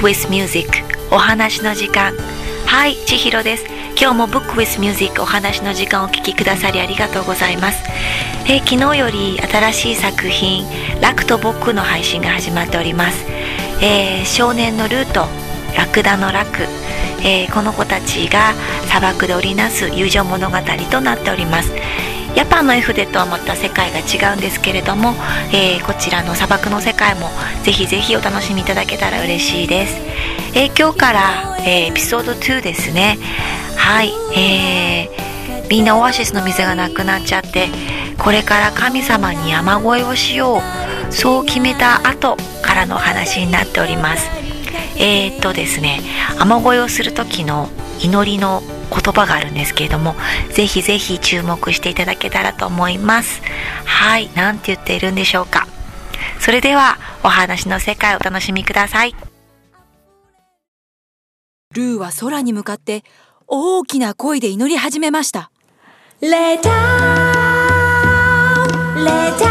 with Music お話の時間。はい千尋です。今日も Book with Music お話の時間をお聞きくださりありがとうございます、え、昨日より新しい作品ラクと僕の配信が始まっております、えー、少年のルートラクダのラク。えー、この子たちが砂漠で織りなす友情物語となっております。ヤパンの絵筆とはまた世界が違うんですけれども、えー、こちらの砂漠の世界もぜひぜひお楽しみいただけたら嬉しいです、えー、今日から、えエピソード2ですね。はい、えー、みんなオアシスの水がなくなっちゃってこれから神様に山越えをしよう。そう決めた後からの話になっております。えー、っとですね雨乞いをする時の祈りの言葉があるんですけれどもぜひぜひ注目していただけたらと思います。はい何て言っているんでしょうか。それではお話の世界をお楽しみください。ルーは空に向かって大きな声で祈り始めました。レタレタ答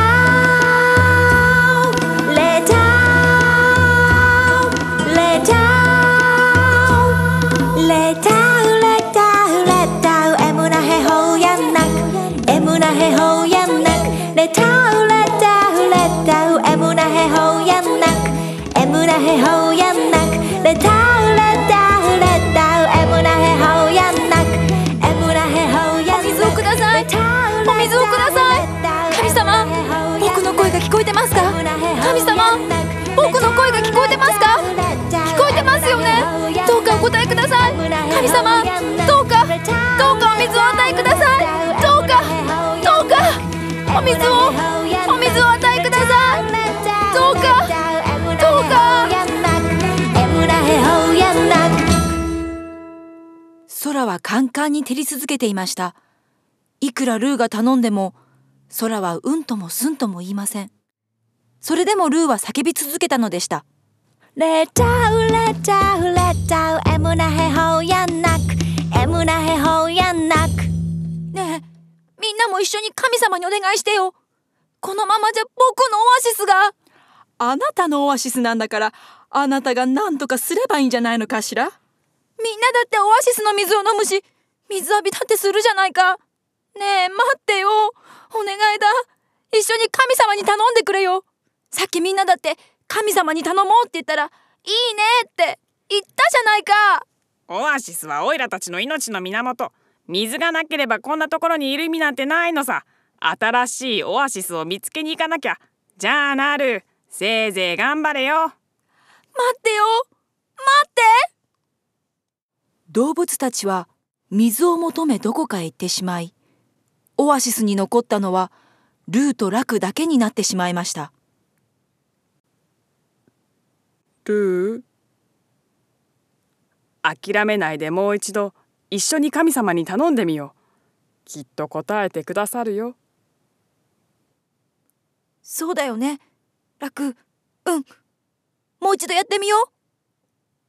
水をお水を与えください。どうかどうか。空はカンカンに照り続けていました。いくらルーが頼んでも空はうんともすんとも言いません。それでもルーは叫び続けたのでした「レタウレタウレタウエムナヘホヤナなも一緒に神様にお願いしてよ。このままじゃ僕のオアシスが。あなたのオアシスなんだからあなたが何とかすればいいんじゃないのかしら？みんなだってオアシスの水を飲むし水浴びだってするじゃないか。ねえ待ってよ。お願いだ。一緒に神様に頼んでくれよ。さっきみんなだって神様に頼もうって言ったらいいねって言ったじゃないか。オアシスはオイラたちの命の源水がなければこんなところにいる意味なんてないのさ。新しいオアシスを見つけに行かなきゃ。じゃあなる。せいぜい頑張れよ。待ってよ。待って。動物たちは水を求めどこかへ行ってしまいオアシスに残ったのはルーとラクだけになってしまいました。ルー？諦めないでもう一度一緒に神様に頼んでみよう。きっと答えてくださるよ。そうだよね。ラクうん。もう一度やってみよ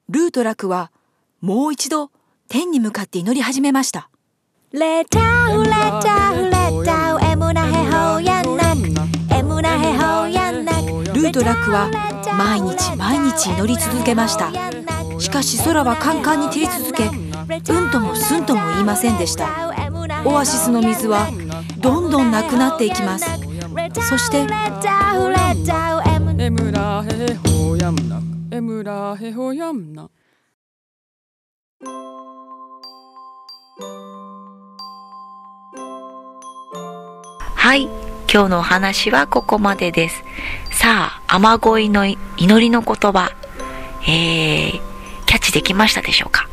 う。ルーとラクはもう一度天に向かって祈り始めました。レタウレタウレタウエムナヘホヤナク。エムナヘホヤナク。ルーとラクは毎日毎日祈り続けました。しかし空はカンカンに照り続けうんともすんとも言いませんでした。オアシスの水はどんどんなくなっていきます。そして。はい今日のお話はここまでです。さあ、雨乞いの祈りの言葉、えー、キャッチできましたでしょうか？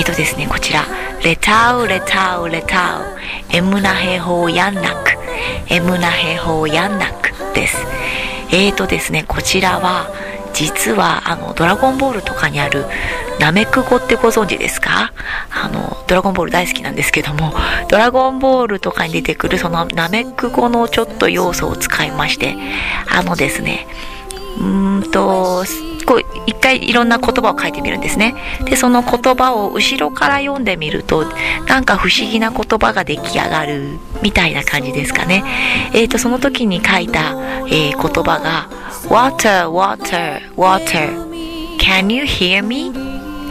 えっとですね、こちら、レタウ、レタウ、レタウ、エムナヘホーヤンナク、エムナヘホーヤンナクです。えーとですね、こちらは、実はあのドラゴンボールとかにあるナメク語ってご存知ですか？あのドラゴンボール大好きなんですけどもドラゴンボールとかに出てくるそのナメク語のちょっと要素を使いましてあのですねうーんとこう一回いろんな言葉を書いてみるんですね。でその言葉を後ろから読んでみるとなんか不思議な言葉が出来上がるみたいな感じですかね。えっ、ー、とその時に書いた、えー、言葉が water water water. Can you hear me?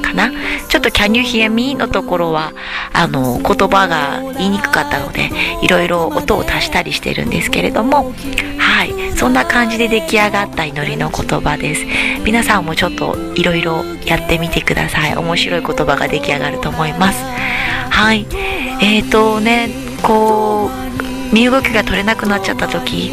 かな。ちょっと Can you hear me? のところはあの言葉が言いにくかったのでいろいろ音を足したりしてるんですけれどもはい。そんな感じで出来上がった祈りの言葉です。皆さんもちょっといろいろやってみてください。面白い言葉が出来上がると思います。はい。えーとねこう身動きが取れなくなっちゃった時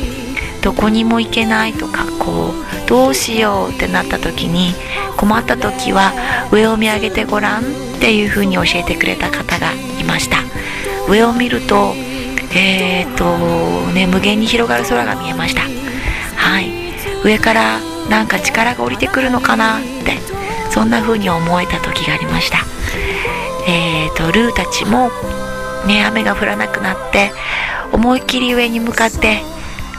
どこにも行けないとかこうどうしようってなった時に困った時は上を見上げてごらんっていう風に教えてくれた方がいました。上を見るとえー、とね無限に広がる空が見えました。はい。上からなんか力が降りてくるのかなってそんな風に思えた時がありました。えー、とルーたちもね雨が降らなくなって思いっきり上に向かって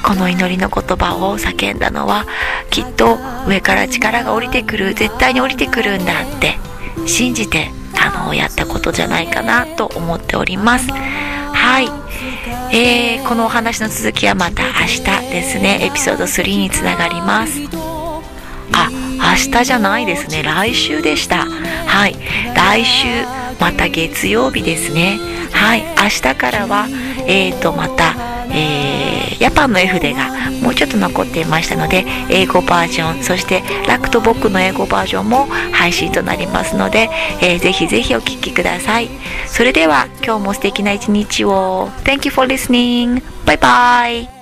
この祈りの言葉を叫んだのはきっと上から力が降りてくる絶対に降りてくるんだって信じてあのやったことじゃないかなと思っております。はい、えー、このお話の続きはまた明日ですね。エピソード3につながります。あ明日じゃないですね。来週でした。はい。来週また月曜日ですね。はい。明日からはえーとまたえー、ヤパンの絵筆がもうちょっと残っていましたので英語バージョンそしてラクトボックの英語バージョンも配信となりますので、えー、ぜひぜひお聴きください。それでは今日も素敵な一日を。Thank you for listening! バイバイ